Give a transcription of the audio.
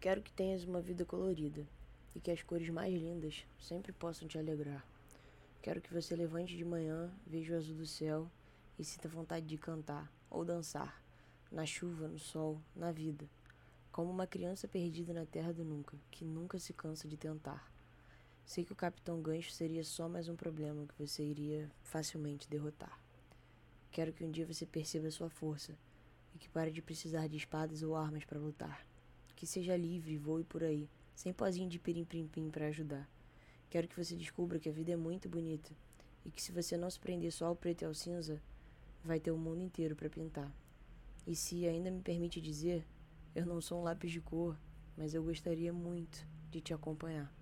Quero que tenhas uma vida colorida e que as cores mais lindas sempre possam te alegrar. Quero que você levante de manhã, veja o azul do céu e sinta vontade de cantar ou dançar, na chuva, no sol, na vida, como uma criança perdida na terra do nunca, que nunca se cansa de tentar. Sei que o Capitão Gancho seria só mais um problema que você iria facilmente derrotar. Quero que um dia você perceba sua força e que pare de precisar de espadas ou armas para lutar. Que seja livre e voe por aí, sem pozinho de pirim-pim-pim para ajudar. Quero que você descubra que a vida é muito bonita e que se você não se prender só ao preto e ao cinza, vai ter o mundo inteiro para pintar. E se ainda me permite dizer, eu não sou um lápis de cor, mas eu gostaria muito de te acompanhar.